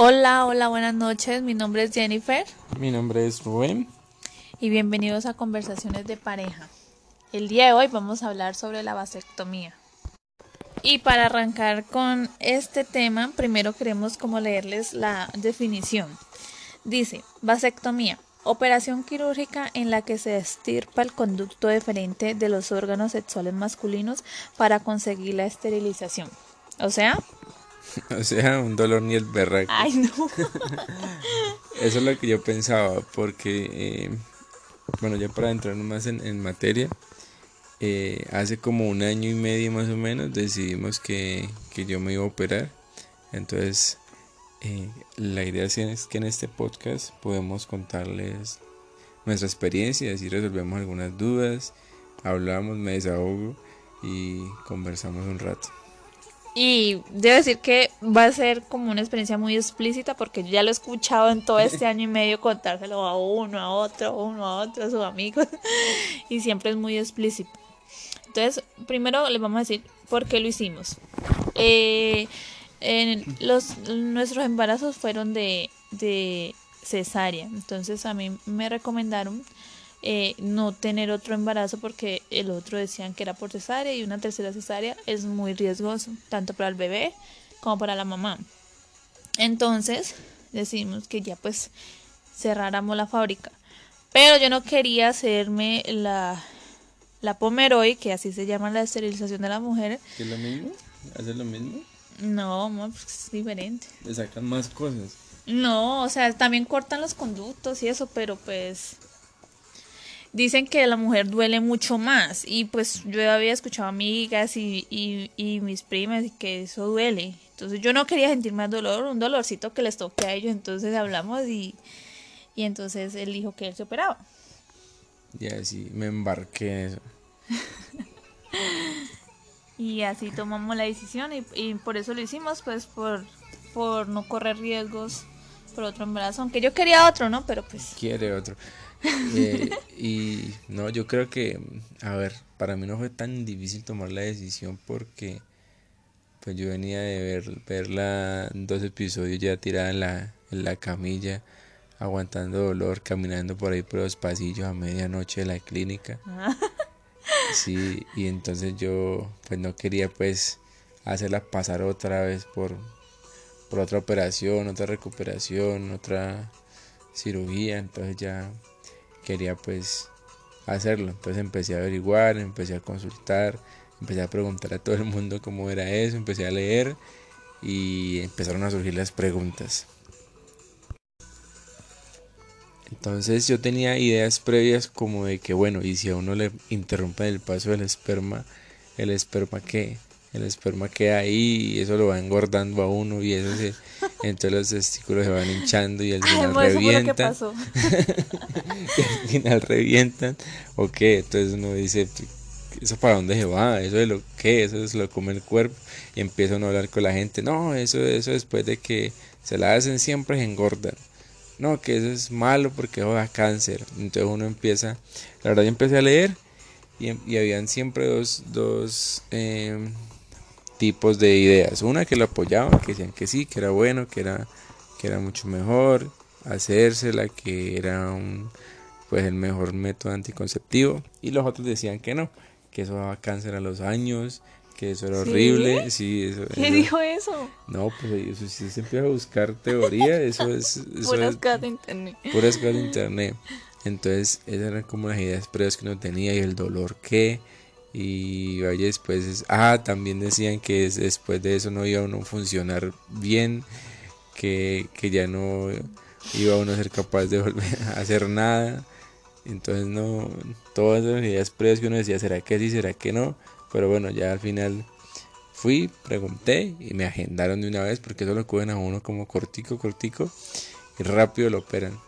Hola, hola, buenas noches. Mi nombre es Jennifer. Mi nombre es Rubén. Y bienvenidos a Conversaciones de Pareja. El día de hoy vamos a hablar sobre la vasectomía. Y para arrancar con este tema, primero queremos como leerles la definición. Dice, vasectomía, operación quirúrgica en la que se estirpa el conducto deferente de los órganos sexuales masculinos para conseguir la esterilización. O sea, O sea, un dolor ni el berraco. ay no. Eso es lo que yo pensaba, porque, eh, bueno, ya para entrar más en, en materia, eh, hace como un año y medio más o menos decidimos que, que yo me iba a operar. Entonces, eh, la idea es que en este podcast podemos contarles nuestra experiencia, así resolvemos algunas dudas, hablamos, me desahogo y conversamos un rato. Y debo decir que va a ser como una experiencia muy explícita porque yo ya lo he escuchado en todo este año y medio contárselo a uno, a otro, a uno, a otro, a sus amigos. Y siempre es muy explícito. Entonces, primero les vamos a decir por qué lo hicimos. Eh, en los, nuestros embarazos fueron de, de cesárea. Entonces a mí me recomendaron eh, no tener otro embarazo porque el otro decían que era por cesárea y una tercera cesárea es muy riesgoso, tanto para el bebé como para la mamá. Entonces decidimos que ya pues cerráramos la fábrica. Pero yo no quería hacerme la, la Pomeroy, que así se llama la esterilización de la mujer. ¿Es lo mismo? ¿Hacer lo mismo? No, pues es diferente. Le sacan más cosas. No, o sea, también cortan los conductos y eso, pero pues dicen que la mujer duele mucho más y pues yo había escuchado amigas y, y, y mis primas y que eso duele. Entonces yo no quería sentir más dolor, un dolorcito que les toque a ellos, entonces hablamos y, y entonces él dijo que él se operaba. Y así me embarqué en eso. Y así tomamos la decisión y, y por eso lo hicimos, pues por, por no correr riesgos por otro embarazo, aunque yo quería otro, ¿no? Pero pues... Quiere otro. Eh, y no, yo creo que, a ver, para mí no fue tan difícil tomar la decisión porque pues yo venía de ver verla dos episodios ya tirada en la, en la camilla, aguantando dolor, caminando por ahí por los pasillos a medianoche de la clínica. Sí, y entonces yo pues no quería pues hacerla pasar otra vez por, por otra operación, otra recuperación, otra cirugía, entonces ya quería pues hacerlo. Entonces empecé a averiguar, empecé a consultar, empecé a preguntar a todo el mundo cómo era eso, empecé a leer y empezaron a surgir las preguntas. Entonces yo tenía ideas previas como de que bueno, y si a uno le interrumpen el paso del esperma, el esperma que el esperma queda ahí y eso lo va engordando a uno y eso se, entonces los testículos se van hinchando y al Ay, final eso fue lo que revientan. pasó. y al final revientan. O qué, entonces uno dice eso para dónde se va, eso es lo que, eso se lo come el cuerpo y empieza uno a hablar con la gente, no, eso, eso después de que se la hacen siempre se engordan, no, que eso es malo porque eso da cáncer, entonces uno empieza, la verdad yo empecé a leer y, y habían siempre dos, dos em, tipos de ideas, una que lo apoyaban, que decían que sí, que era bueno, que era, que era mucho mejor hacérsela, que era un pues el mejor método anticonceptivo y los otros decían que no, que eso daba cáncer a los años, que eso era ¿Sí? horrible, sí, eso, ¿Qué eso- dijo eso? no, pues eso si se empieza a buscar teoría, eso es, eso Puras es de internet. puras de internet. Entonces, esas eran como las ideas previas que uno tenía y el dolor que. Y vaya, después, es- ah, también decían que es- después de eso no iba uno a funcionar bien, que, que ya no iba uno a ser capaz de volver a hacer nada. Entonces, no, todas las ideas previas que uno decía, ¿será que sí, será que no? Pero bueno, ya al final fui, pregunté y me agendaron de una vez porque eso lo cogen a uno como cortico, cortico y rápido lo operan.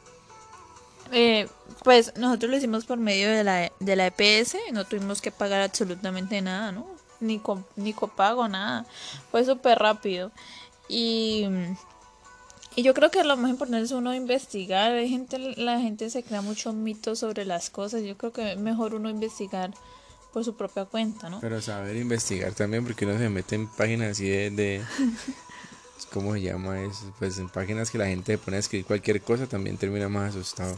Eh, pues nosotros lo hicimos por medio de la, de la EPS, no tuvimos que pagar absolutamente nada, ¿no? Ni, co- ni copago, nada. Fue súper rápido. Y, y yo creo que lo más importante es uno investigar. Hay gente, la gente se crea muchos mitos sobre las cosas. Yo creo que es mejor uno investigar por su propia cuenta, ¿no? Pero saber investigar también, porque uno se mete en páginas así de, de, ¿cómo se llama eso? Pues en páginas que la gente pone a escribir cualquier cosa también termina más asustado.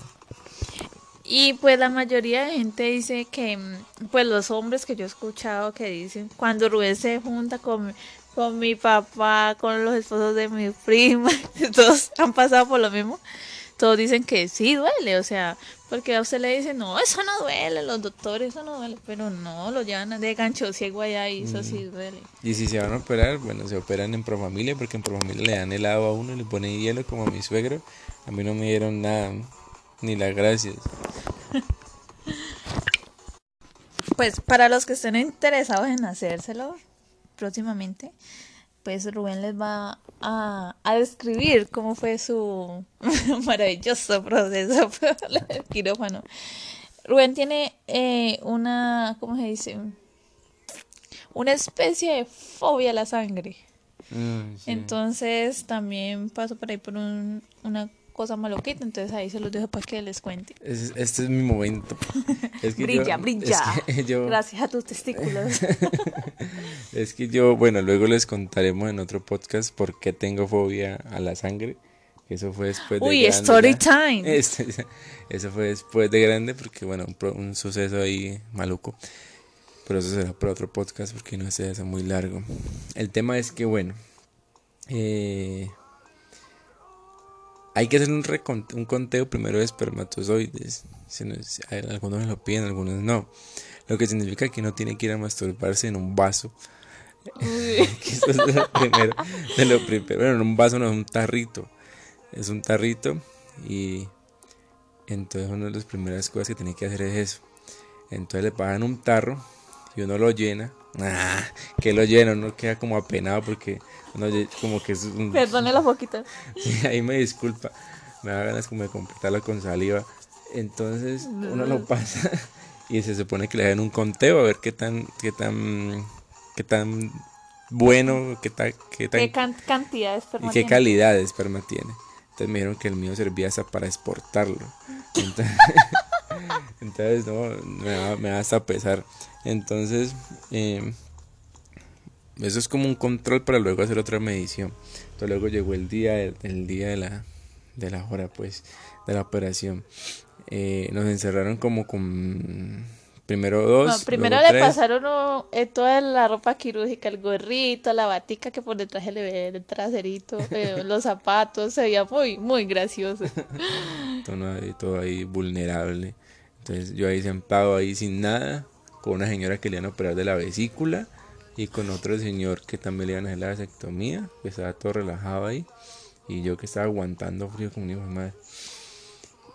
Y pues la mayoría de gente dice que, mm, pues los hombres que yo he escuchado que dicen, cuando Rubén se junta con, con mi papá, con los esposos de mi prima, todos han pasado por lo mismo, todos dicen que sí duele, o sea, porque a usted le dicen, no, eso no duele, los doctores, eso no duele, pero no, lo llevan de gancho ciego allá y eso sí duele. Y si se van a operar, bueno, se operan en Profamilia, porque en Profamilia le dan helado a uno, le ponen hielo como a mi suegro, a mí no me dieron nada, ni las gracias. Pues para los que estén interesados en hacérselo próximamente, pues Rubén les va a, a describir cómo fue su maravilloso proceso el quirófano. Rubén tiene eh, una, ¿cómo se dice? Una especie de fobia a la sangre. Mm, sí. Entonces también pasó por ahí por un, una cosa maloquita, entonces ahí se los dejo para que les cuente. Es- este es mi momento. Es que brilla, yo- brilla. Es que yo, Gracias a tus testículos. es que yo, bueno, luego les contaremos en otro podcast por qué tengo fobia a la sangre. Eso fue después de Uy, grande story time. Este, eso fue después de grande porque, bueno, un, un suceso ahí maluco. Pero eso será para otro podcast porque no se hace muy largo. El tema es que, bueno, eh, hay que hacer un, un conteo primero de espermatozoides. Si no- si hay- algunos lo piden, algunos no. Lo que significa que no tiene que ir a masturbarse en un vaso. Que eso es de lo primero. De lo primero. Bueno, en un vaso no es un tarrito. Es un tarrito. Y entonces una de las primeras cosas que tiene que hacer es eso. Entonces le pagan un tarro y uno lo llena. Ah, que lo llena, uno queda como apenado porque uno como que es un, Perdone la poquita. Sí, ahí me disculpa. Me da ganas como de completarlo con saliva. Entonces uno lo pasa y se supone que le dan un conteo a ver qué tan, qué tan, qué tan bueno, qué tan, qué tan ¿Qué can- cantidad de esperma y qué tiene? calidad de esperma tiene. Entonces me dijeron que el mío servía hasta para exportarlo. Entonces, entonces, no, me da, me da hasta pesar. Entonces, eh, eso es como un control para luego hacer otra medición. Entonces luego llegó el día, el, el día de la, de la hora, pues, de la operación. Eh, nos encerraron como con primero dos. No, primero le tres. pasaron eh, toda la ropa quirúrgica, el gorrito, la batica que por detrás se le ve el traserito, eh, los zapatos, se veía muy, muy gracioso. todo ahí, todo ahí vulnerable. Entonces yo ahí sentado ahí sin nada, con una señora que le iban a operar de la vesícula y con otro señor que también le iban a hacer la vasectomía, que estaba todo relajado ahí y yo que estaba aguantando frío como un hijo de madre.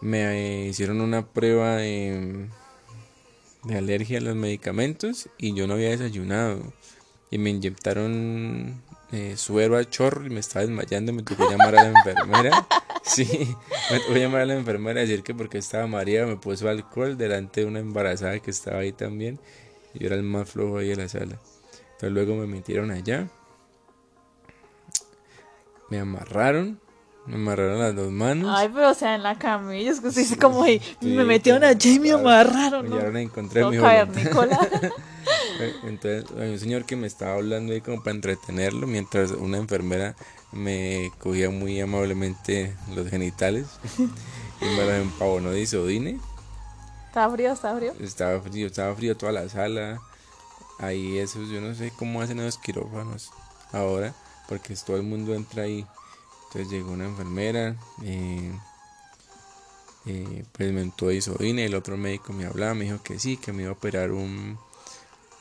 Me hicieron una prueba de, de alergia a los medicamentos y yo no había desayunado y me inyectaron eh, suero a chorro y me estaba desmayando, me tocó llamar a la enfermera. Sí, me tuve que llamar a la enfermera a decir que porque estaba mareada me puso alcohol delante de una embarazada que estaba ahí también. Y yo era el más flojo ahí de la sala. Entonces luego me metieron allá. Me amarraron. Me amarraron las dos manos. Ay, pero o sea, en la camilla, es que dice como, "Ey, Sí, me metieron allá y me amarraron, Me ¿no? llevaron a encontrar mi. Entonces había un señor que me estaba hablando ahí como para entretenerlo mientras una enfermera me cogía muy amablemente los genitales y me los empavonó de isodine. Está frío, está frío. Estaba frío, estaba frío toda la sala. Ahí esos, yo no sé cómo hacen esos quirófanos ahora, porque todo el mundo entra ahí. Entonces llegó una enfermera, eh, eh, pues me entró isodine, el otro médico me hablaba, me dijo que sí, que me iba a operar un,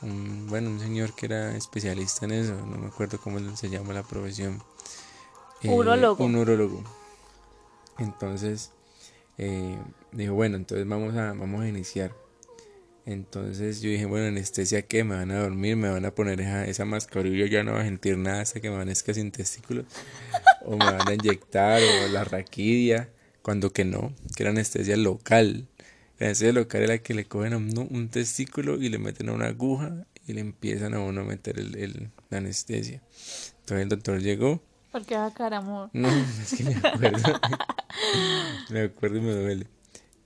un, bueno, un señor que era especialista en eso, no me acuerdo cómo se llama la profesión. Eh, Urólogo. Un urólogo. Entonces, eh, dijo, bueno, entonces vamos a, vamos a iniciar. Entonces yo dije, bueno, anestesia qué, me van a dormir, me van a poner esa, esa mascarilla, ya no voy a sentir nada hasta que me amanezca sin testículos. O me van a inyectar, o la raquidia, cuando que no, que era anestesia local. La anestesia local era que le cogen a uno un testículo y le meten a una aguja y le empiezan a uno a meter el, el- la anestesia. Entonces el doctor llegó, Porque va a caer amor. no, es que me acuerdo. me acuerdo y me duele.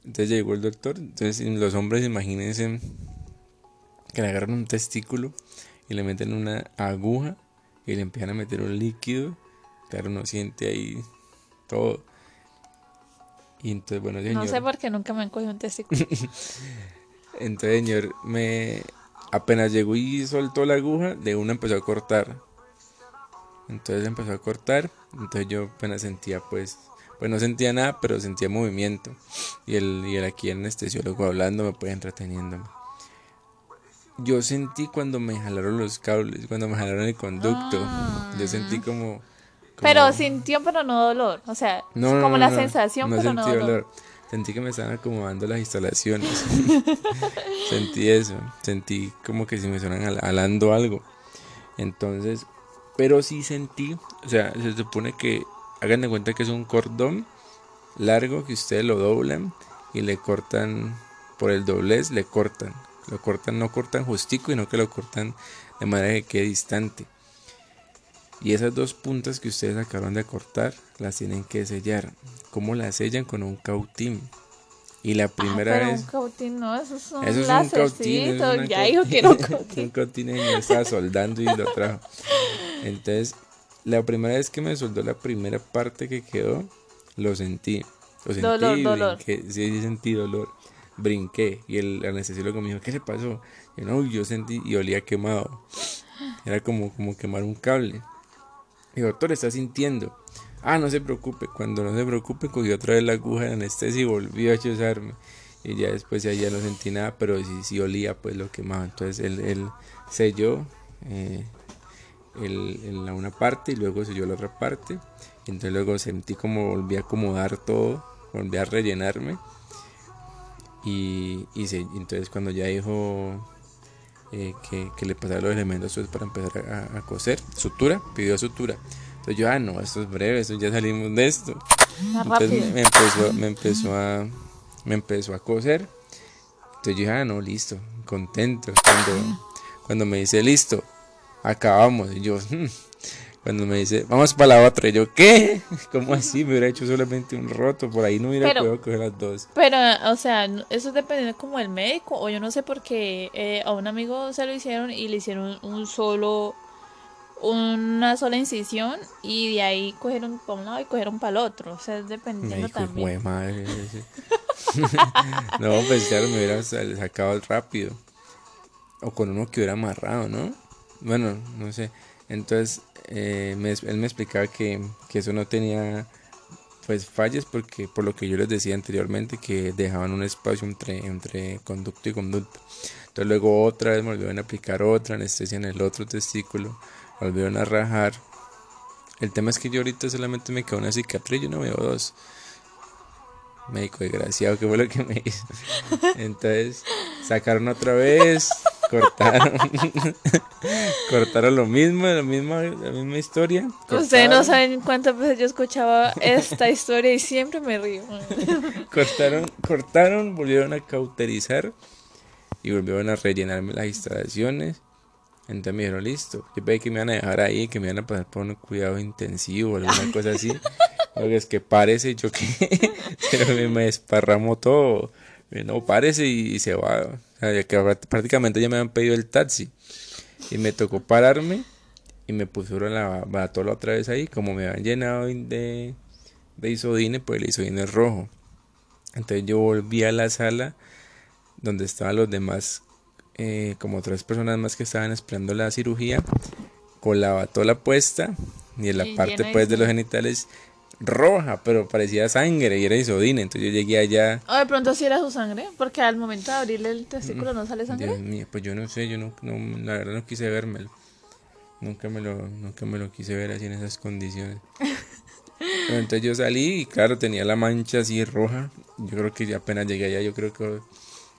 Entonces llegó el doctor. Entonces los hombres, imagínense que le agarran un testículo y le meten una aguja y le empiezan a meter un líquido claro, uno siente ahí todo. Y entonces, bueno, señor. No sé por qué nunca me han cogido un testículo. entonces, señor, me apenas llegó y soltó la aguja, de una empezó a cortar. Entonces empezó a cortar, entonces yo apenas sentía pues, pues no sentía nada, pero sentía movimiento. Y el, y el aquí el anestesiólogo hablando, pues entreteniéndome. Yo sentí cuando me jalaron los cables, cuando me jalaron el conducto. Yo sentí Ah. como... Pero sintió, pero no dolor. O sea, No, es no, como no, la no, sensación, no pero no sentí dolor. dolor. Sentí que me estaban acomodando las instalaciones. sentí eso. Sentí como que si me estaban jal- jalando algo. Entonces, pero sí sentí, o sea, se supone que hagan de cuenta que es un cordón largo que ustedes lo doblan y le cortan por el doblez, le cortan. Lo cortan, no cortan justico, sino que lo cortan de manera que quede distante. Y esas dos puntas que ustedes acaban de cortar las tienen que sellar. ¿Cómo las sellan? Con un cautín. Y la Ah, primera pero vez... un cautín no, eso es un Eso es un cautín. eso es Ya dijo que era un un cautín. cautín y yo estaba soldando y lo trajo. Entonces, la primera vez que me soldó la primera parte que quedó, lo sentí. Lo sentí Dolor, y dolor. brinqué. Sí, sí sentí dolor. Brinqué. Y el anestesiólogo me dijo, ¿qué le pasó? Y no, yo sentí y olía quemado. Era como, como quemar un cable. Y doctor, está sintiendo. Ah, no se preocupe. Cuando no se preocupe, cogió otra vez la aguja de anestesia y volvió a chuzarme. Y ya después ya, no sentí nada, pero sí, sí olía pues lo quemaba. Entonces él, él selló eh, la una parte y luego selló la otra parte. Entonces luego sentí como volví a acomodar todo, volví a rellenarme. Y, y se- entonces cuando ya dijo eh, que, que le pasara los elementos pues, para empezar a, a coser, sutura, pidió sutura. Entonces yo, ah, no, esto es breve, esto ya salimos de esto. Entonces me empezó, me empezó a me empezó a coser. Entonces yo dije, ah, no, listo, contento. Cuando, cuando me dice, listo, acabamos. Y yo, "Hmm". Cuando me dice, vamos para la otra. Y yo, ¿qué? ¿Cómo así? Me hubiera hecho solamente un roto. Por ahí no hubiera Pero- podido coger las dos. Pero, o sea, eso depende como del médico, o yo no sé por qué eh, a un amigo se lo hicieron y le hicieron un solo, una sola incisión y de ahí cogieron para un lado y cogieron para el otro. O sea, es dependiendo dijo, también. "Jue madre. ese". no, pues claro, me hubiera sa- sacado rápido. O con uno que hubiera amarrado, ¿no? Bueno, no sé. Entonces, eh, me- él me explicaba que, que eso no tenía pues fallas porque por lo que yo les decía anteriormente que dejaban un espacio entre, entre conducto y conducto. Entonces luego otra vez me volvieron a aplicar otra anestesia en el otro testículo, volvieron a rajar. El tema es que yo ahorita solamente me quedó una cicatriz, yo no veo dos. Médico desgraciado, ¿qué fue lo que me hizo? Entonces, sacaron otra vez, cortaron, cortaron lo mismo, la misma, la misma historia. Ustedes no saben cuántas veces yo escuchaba esta historia y siempre me río. Cortaron, cortaron, volvieron a cauterizar y volvieron a rellenarme las instalaciones. Entonces me dijeron, listo. Yo pensé que me iban a dejar ahí, que me iban a pasar por un cuidado intensivo o alguna cosa así. Porque es que parece, yo que pero me, me desparramó todo. No, parece y se va. Ya que prá- prácticamente ya me habían pedido el taxi. Y me tocó pararme y me pusieron la batola otra vez ahí. Como me habían llenado de, de isodine, pues el isodine es rojo. Entonces yo volví a la sala donde estaban los demás, eh, como tres personas más que estaban esperando la cirugía, con la batola puesta y en la parte pues de los genitales roja, pero parecía sangre y era isodine. Entonces yo llegué allá. O de pronto sí era su sangre, porque al momento de abrirle el testículo no sale Dios sangre. mío, pues yo no sé, yo no, no, la verdad no quise vérmelo. Nunca me lo, nunca me lo quise ver así en esas condiciones. Pero entonces yo salí y claro, tenía la mancha así roja. Yo creo que ya apenas llegué allá, yo creo que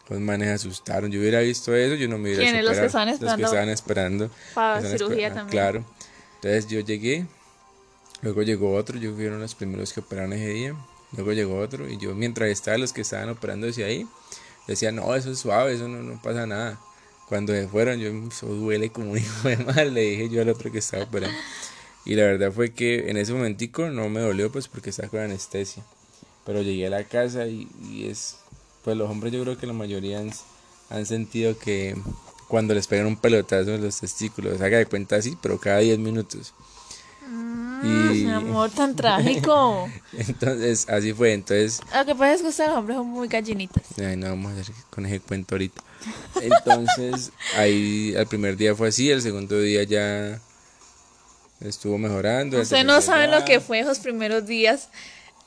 los manes asustaron. Yo hubiera visto eso, yo no me hubiera ¿Quiénes? Los que estaban esperando Los que estaban esperando. para cirugía esperando, también. Claro. Entonces yo llegué, luego llegó otro, yo fueron los primeros que operaron ese día. Luego llegó otro y yo mientras estaba los que estaban operando desde ahí, decía, no, eso es suave, eso no, no pasa nada. Cuando se fueron, yo, eso duele como un hijo de madre, le dije yo al otro que estaba operando. Y la verdad fue que en ese momentico no me dolió pues porque estaba con anestesia. Pero llegué a la casa y, y es, pues los hombres yo creo que la mayoría han, han sentido que cuando les pegan un pelotazo en los testículos, haga de cuenta así, pero cada 10 minutos. Y... amor tan trágico. entonces, así fue. Entonces. Lo que pasa es que ustedes los hombres son muy gallinitas. Ay, no vamos a hacer con ese cuento ahorita. Entonces, ahí el primer día fue así, el segundo día ya estuvo mejorando. Ustedes no saben lo que fue esos primeros días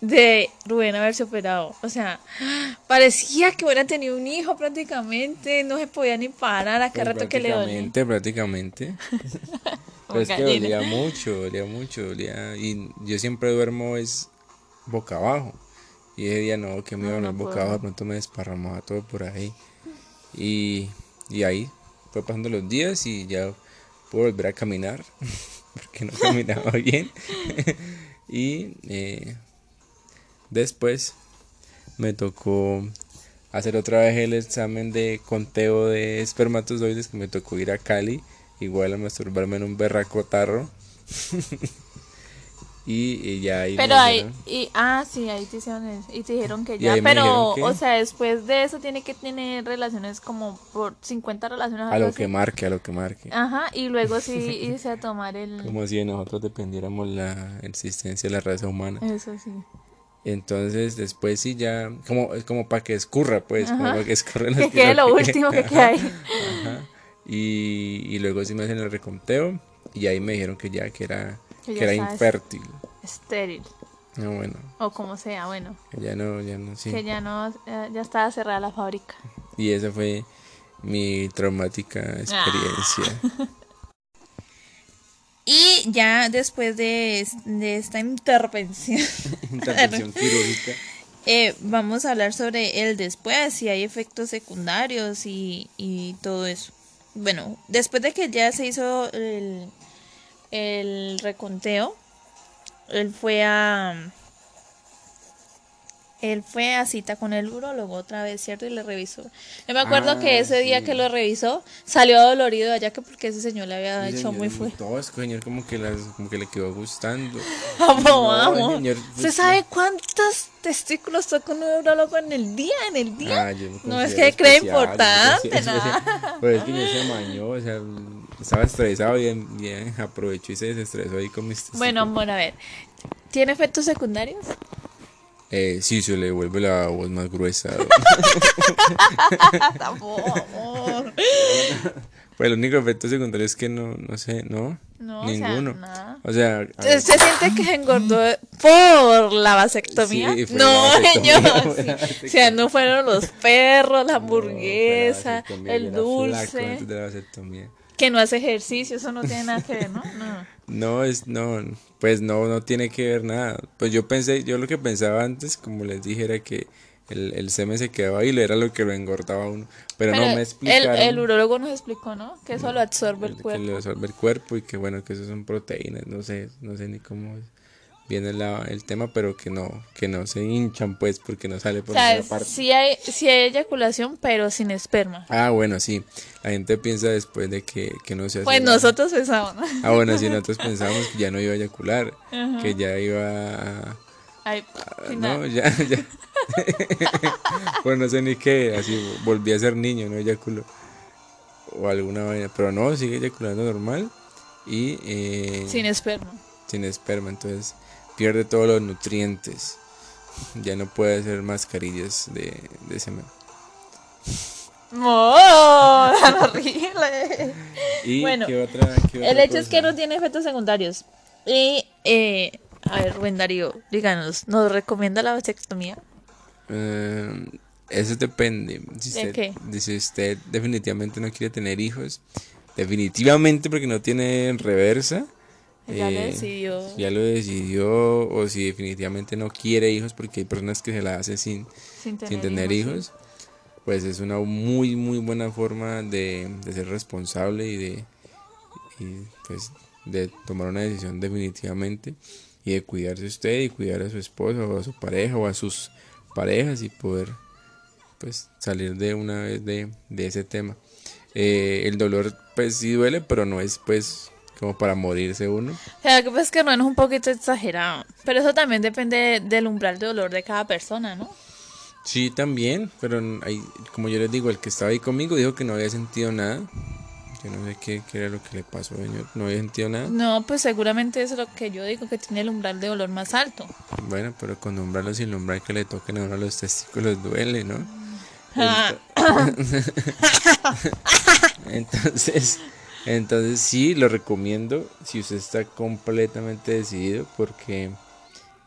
de Rubén haberse operado. O sea, parecía que hubiera tenido un hijo prácticamente, no se podía ni parar a cada pues rato que le dolía. Prácticamente, prácticamente. Pero es que dolía mucho, dolía mucho, dolía. Y yo siempre duermo es boca abajo. Y ese día no, que me iba a boca abajo, de pronto me desparramaba todo por ahí. Y, y ahí fue pasando los días y ya pude volver a caminar, porque no caminaba bien. y eh, después me tocó hacer otra vez el examen de conteo de espermatozoides, que me tocó ir a Cali igual a masturbarme en un berraco tarro. y, ya ahí Pero ahí, y, ah, sí, ahí te hicieron Y te dijeron que ya, pero, o sea, después de eso tiene que tener relaciones como por 50 relaciones. A lo que marque, a lo que marque. Ajá, y luego sí irse a tomar el... Como si de nosotros dependiéramos la existencia de la raza humana. Eso sí. Entonces después sí ya, como, es como para que escurra, pues, como para que escurra. Que quede lo último que queda ahí. Ajá. Y, luego sí me hacen el reconteo y ahí me dijeron que ya, que era, que, era infértil. Estéril. No, ah, bueno. O como sea, bueno. Que ya no, ya no, sí. Que ya no, ya estaba cerrada la fábrica. Y esa fue mi traumática experiencia. Ah. y ya después de, de esta intervención. intervención quirúrgica. Eh, vamos a hablar sobre el después, si hay efectos secundarios y, y todo eso bueno, después de que ya se hizo el, el reconteo, él fue a él fue a cita con el urólogo otra vez, ¿cierto? Y le revisó. Yo me acuerdo que ah, ese día que lo revisó, salió dolorido allá que porque ese señor le había hecho muy fuerte. Todo es señor como que, las, como que le quedó gustando. Vamos, vamos. ¿Usted pues, sabe cuántos testículos toca un urólogo en el día? En el día. Ah, no es que cree importante, nada. Pero es que yo se mañó, o sea, estaba estresado y bien, aprovechó y se desestresó ahí con mis testículos. Bueno, amor, a ver. ¿Tiene efectos secundarios? Eh, sí, se le vuelve la voz más gruesa. Pues el único efecto secundario es que no, no sé, no, ninguno. O sea, ¿se siente que engordó por la vasectomía? no, señor. O sea, no fueron los perros, la hamburguesa, el dulce. Que no hace ejercicio, eso no tiene nada que ver, ¿no? No. No, es, no, pues no, no tiene que ver nada. Pues yo pensé, yo lo que pensaba antes, como les dije, era que el, el semen se quedaba ahí, era lo que lo engordaba uno. Pero, no me explicaron. El, el urólogo nos explicó, ¿no? Que eso lo absorbe el, cuerpo. Que lo absorbe el cuerpo y que bueno, que eso son proteínas, no sé, no sé ni cómo viene la, el tema, pero que no, que no se hinchan pues porque no sale por esa parte. Sí hay, sí hay eyaculación, pero sin esperma. Ah, bueno, sí. La gente piensa después de que, que no se hace. Pues nosotros pensamos. Ah, bueno, sí, nosotros pensábamos que ya no iba a eyacular, que ya iba a... Ay, no, ya, ya. pues no sé ni qué, así volví a ser niño, no eyaculo. O alguna vaina, pero no, sigue eyaculando normal y... Eh, sin esperma. Sin esperma, entonces pierde todos los nutrientes. Ya no puede hacer mascarillas de, de semen. ¡Oh! horrible! ¿Y bueno, el hecho es que no tiene efectos secundarios. Y, eh, a ver, Rubén Darío, díganos, ¿nos recomienda la vasectomía? Eh, eso depende. Si ¿De usted, qué? Si usted definitivamente no quiere tener hijos, definitivamente porque no tiene reversa, ya lo eh, decidió. Ya lo decidió o si definitivamente no quiere hijos porque hay personas que se la hacen sin, sin tener, hijos, pues es una muy muy buena forma de, ser responsable y de pues de tomar una decisión definitivamente y de cuidarse usted y cuidar a su esposa o a su pareja o a sus parejas y poder pues salir de una vez de, ese tema. Eh, el dolor pues sí duele pero no es pues como para morirse uno. O sea, que pues que no es un poquito exagerado. Pero eso también depende del umbral de dolor de cada persona, ¿no? Sí, también, pero hay, como yo les digo, el que estaba ahí conmigo dijo que no había sentido nada. Yo no sé qué, qué era lo que le pasó, señor. No había sentido nada. No, pues seguramente es lo que yo digo, que tiene el umbral de dolor más alto. Bueno, pero con umbral o sin umbral que le toquen ahora los testículos duele, ¿no? Ah. Entonces, entonces sí, lo recomiendo si usted está completamente decidido porque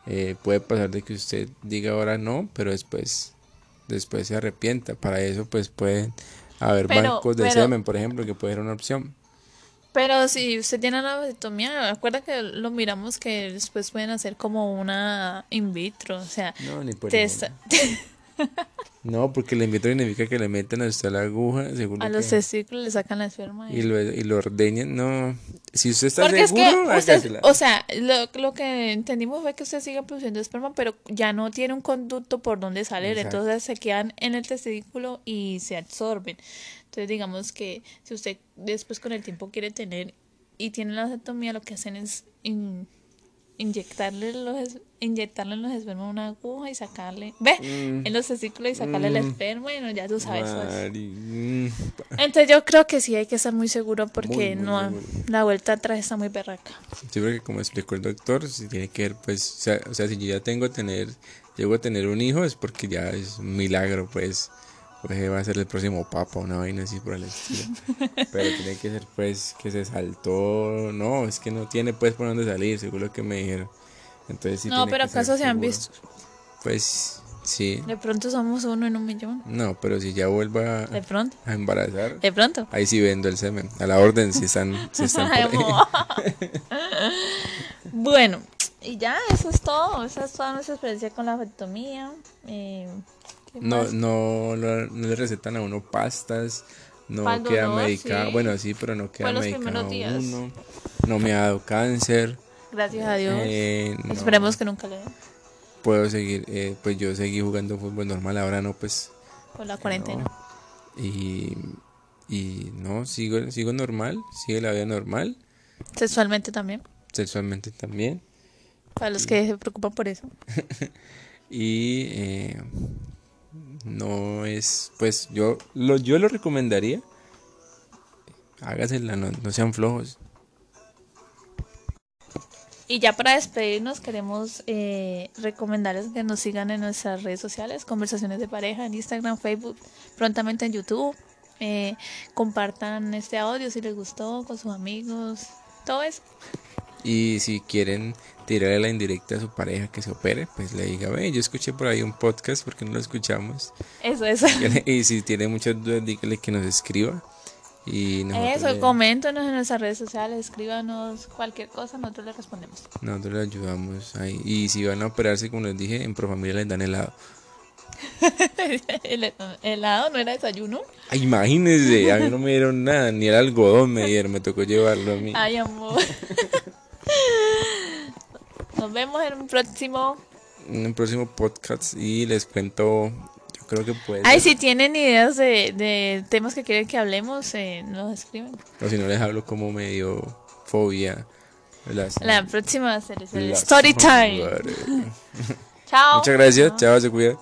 eh, puede pasar de que usted diga ahora no, pero después, después se arrepienta. Para eso pues pueden haber Pero- bancos de pero- semen, por ejemplo, que puede ser una opción. Pero si usted tiene la vasectomía, acuerda que lo miramos que después pueden hacer como una in vitro, o sea, No, ni por testa- No, porque le invito significa que le meten a usted la aguja, a los que- testículos le sacan la esperma. y lo, y lo ordeñan. No, si usted está Porque es que, seguro, usted- hágasela. o sea, lo, lo que entendimos fue que usted sigue produciendo esperma, pero ya no tiene un conducto por donde salir, Exacto. entonces se quedan en el testículo y se absorben. Entonces, digamos que si usted después con el tiempo quiere tener y tiene la vasectomía, lo que hacen es in- inyectarle los inyectarle en los espermas una aguja y sacarle, ve, Mm. en los testículos y sacarle el Mm. esperma, bueno, ya tú sabes. Mari- Entonces yo creo que sí hay que estar muy seguro porque Muy, muy, no muy. la vuelta atrás está muy berraca. Sí, porque como explicó el doctor, si tiene que ver, pues, o sea, o sea, si yo ya tengo tener, llego a tener un hijo, es porque ya es un milagro, pues, pues va a ser el próximo papa, una vaina así por el estilo. Pero tiene que ser, pues, que se saltó, no, es que no tiene, pues, por dónde salir, según lo que me dijeron. Entonces, sí no, tiene pero que acaso se han visto. Pues, sí, De pronto somos uno en un millón. no, pero si ya vuelva De pronto. a embarazar, De pronto. ahí sí vendo el semen, a la orden, si están, si están por ahí. bueno, y ya, eso es todo. Esa es toda nuestra experiencia con la vasectomía. Eh, ¿qué No, no, no, no le recetan a uno pastas, no queda medicado, sí. bueno sí, pero no queda medicado uno, no me ha dado cáncer, Gracias a Dios. eh, Esperemos que nunca le den puedo seguir, eh, pues yo seguí jugando fútbol normal, ahora no, pues, por la cuarentena. y, y no, sigo, sigo normal, sigue la vida normal, Sexualmente también. sexualmente también, Para los que se preocupan por eso. y eh, no es, pues yo lo, yo lo recomendaría, hágasela, no, no sean flojos. Y ya para despedirnos queremos eh, recomendarles que nos sigan en nuestras redes sociales, Conversaciones de Pareja, en Instagram, Facebook, prontamente en YouTube. Eh, compartan este audio si les gustó con sus amigos, todo eso. Y si quieren tirarle la indirecta a su pareja que se opere, pues le diga, ve, yo escuché por ahí un podcast, porque no lo escuchamos? Eso, eso. y si tiene muchas dudas, dígale que nos escriba. Y Eso, le, coméntenos en nuestras redes sociales, escríbanos cualquier cosa, nosotros les respondemos. nosotros le ayudamos ahí. Y si van a operarse, como les dije, en Profamilia les dan helado. El helado no era desayuno. Ay, imagínense, a mí no me dieron nada, ni el algodón me dieron, me tocó llevarlo a mí. Ay, amor. Nos vemos en un próximo. En un próximo podcast y les cuento, yo creo que puede Ay, si tienen ideas de, de temas que quieren que hablemos, eh, nos escriben. O si no les hablo como medio fobia. las- La próxima va a ser el las- story time. Chao. Muchas gracias, chao, se cuida.